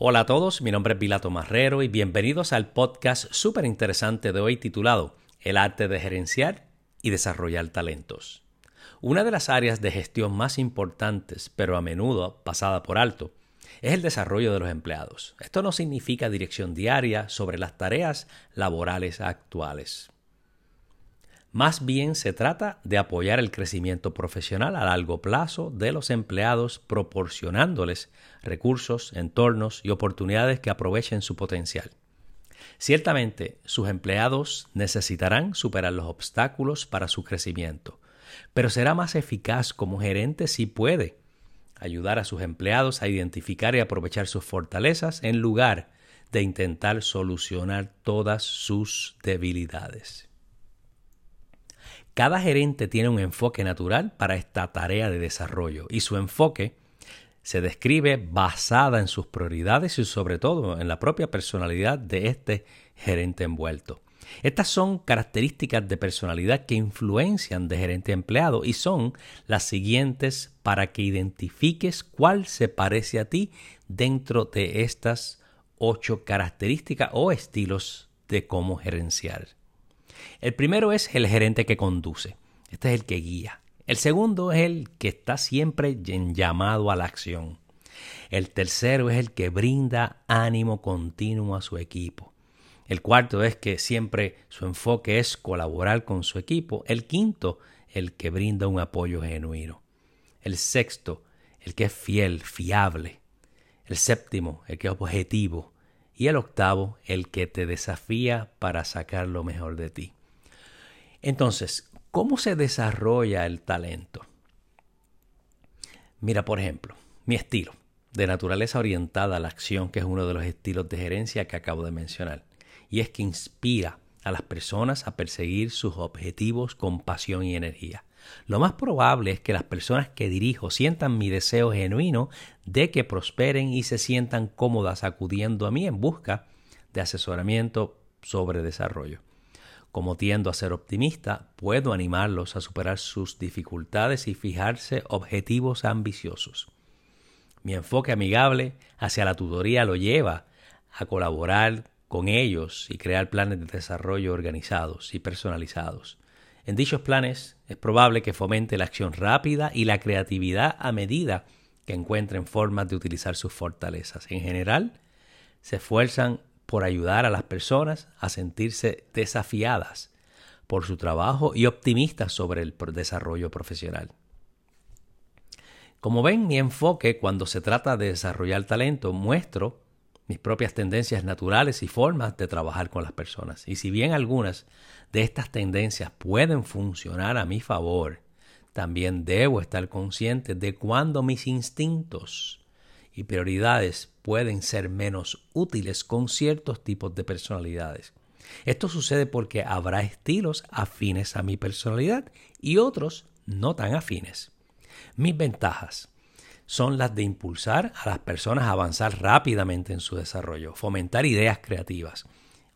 Hola a todos, mi nombre es Vilato Marrero y bienvenidos al podcast súper interesante de hoy titulado El arte de gerenciar y desarrollar talentos. Una de las áreas de gestión más importantes, pero a menudo pasada por alto, es el desarrollo de los empleados. Esto no significa dirección diaria sobre las tareas laborales actuales. Más bien se trata de apoyar el crecimiento profesional a largo plazo de los empleados proporcionándoles recursos, entornos y oportunidades que aprovechen su potencial. Ciertamente, sus empleados necesitarán superar los obstáculos para su crecimiento, pero será más eficaz como gerente si puede ayudar a sus empleados a identificar y aprovechar sus fortalezas en lugar de intentar solucionar todas sus debilidades. Cada gerente tiene un enfoque natural para esta tarea de desarrollo y su enfoque se describe basada en sus prioridades y sobre todo en la propia personalidad de este gerente envuelto. Estas son características de personalidad que influencian de gerente empleado y son las siguientes para que identifiques cuál se parece a ti dentro de estas ocho características o estilos de cómo gerenciar. El primero es el gerente que conduce. Este es el que guía. El segundo es el que está siempre en llamado a la acción. El tercero es el que brinda ánimo continuo a su equipo. El cuarto es que siempre su enfoque es colaborar con su equipo. El quinto, el que brinda un apoyo genuino. El sexto, el que es fiel, fiable. El séptimo, el que es objetivo. Y el octavo, el que te desafía para sacar lo mejor de ti. Entonces, ¿cómo se desarrolla el talento? Mira, por ejemplo, mi estilo de naturaleza orientada a la acción, que es uno de los estilos de gerencia que acabo de mencionar, y es que inspira a las personas a perseguir sus objetivos con pasión y energía. Lo más probable es que las personas que dirijo sientan mi deseo genuino de que prosperen y se sientan cómodas acudiendo a mí en busca de asesoramiento sobre desarrollo. Como tiendo a ser optimista, puedo animarlos a superar sus dificultades y fijarse objetivos ambiciosos. Mi enfoque amigable hacia la tutoría lo lleva a colaborar con ellos y crear planes de desarrollo organizados y personalizados. En dichos planes es probable que fomente la acción rápida y la creatividad a medida que encuentren formas de utilizar sus fortalezas. En general, se esfuerzan por ayudar a las personas a sentirse desafiadas por su trabajo y optimistas sobre el desarrollo profesional. Como ven, mi enfoque cuando se trata de desarrollar talento muestro mis propias tendencias naturales y formas de trabajar con las personas. Y si bien algunas de estas tendencias pueden funcionar a mi favor, también debo estar consciente de cuando mis instintos y prioridades pueden ser menos útiles con ciertos tipos de personalidades. Esto sucede porque habrá estilos afines a mi personalidad y otros no tan afines. Mis ventajas son las de impulsar a las personas a avanzar rápidamente en su desarrollo, fomentar ideas creativas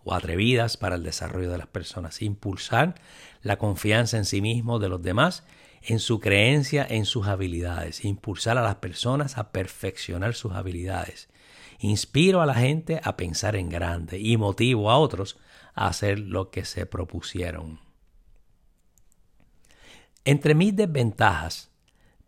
o atrevidas para el desarrollo de las personas, impulsar la confianza en sí mismo de los demás en su creencia en sus habilidades, impulsar a las personas a perfeccionar sus habilidades. Inspiro a la gente a pensar en grande y motivo a otros a hacer lo que se propusieron. Entre mis desventajas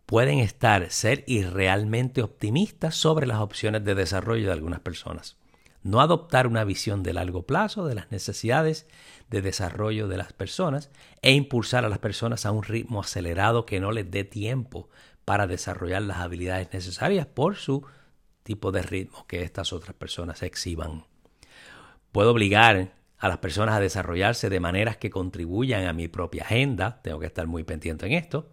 pueden estar ser irrealmente optimistas sobre las opciones de desarrollo de algunas personas no adoptar una visión de largo plazo de las necesidades de desarrollo de las personas e impulsar a las personas a un ritmo acelerado que no les dé tiempo para desarrollar las habilidades necesarias por su tipo de ritmo que estas otras personas exhiban. Puedo obligar a las personas a desarrollarse de maneras que contribuyan a mi propia agenda, tengo que estar muy pendiente en esto,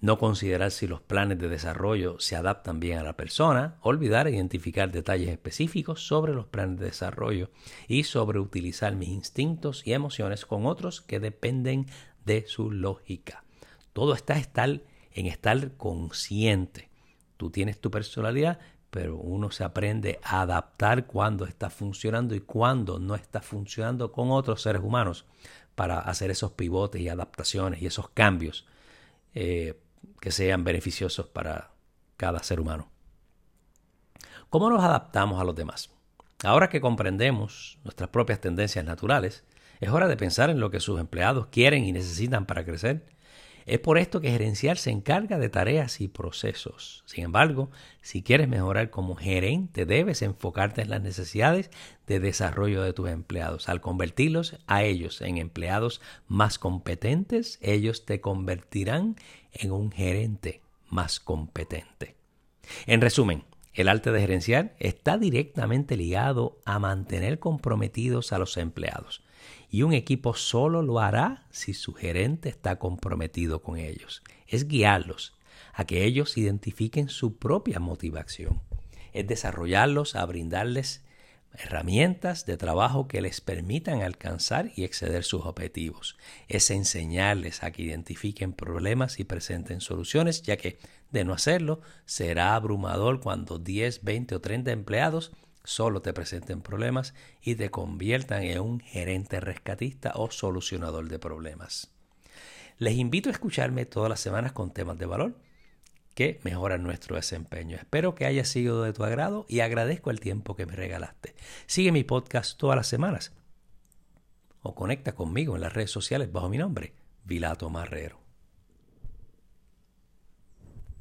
no considerar si los planes de desarrollo se adaptan bien a la persona, olvidar identificar detalles específicos sobre los planes de desarrollo y sobre utilizar mis instintos y emociones con otros que dependen de su lógica. Todo está en estar consciente. Tú tienes tu personalidad, pero uno se aprende a adaptar cuando está funcionando y cuando no está funcionando con otros seres humanos para hacer esos pivotes y adaptaciones y esos cambios eh, que sean beneficiosos para cada ser humano. ¿Cómo nos adaptamos a los demás? Ahora que comprendemos nuestras propias tendencias naturales, es hora de pensar en lo que sus empleados quieren y necesitan para crecer es por esto que gerenciar se encarga de tareas y procesos. Sin embargo, si quieres mejorar como gerente, debes enfocarte en las necesidades de desarrollo de tus empleados. Al convertirlos a ellos en empleados más competentes, ellos te convertirán en un gerente más competente. En resumen, el arte de gerenciar está directamente ligado a mantener comprometidos a los empleados y un equipo solo lo hará si su gerente está comprometido con ellos. Es guiarlos a que ellos identifiquen su propia motivación. Es desarrollarlos a brindarles herramientas de trabajo que les permitan alcanzar y exceder sus objetivos. Es enseñarles a que identifiquen problemas y presenten soluciones, ya que de no hacerlo será abrumador cuando 10, 20 o 30 empleados solo te presenten problemas y te conviertan en un gerente rescatista o solucionador de problemas. Les invito a escucharme todas las semanas con temas de valor que mejoran nuestro desempeño. Espero que haya sido de tu agrado y agradezco el tiempo que me regalaste. Sigue mi podcast todas las semanas o conecta conmigo en las redes sociales bajo mi nombre, Vilato Marrero.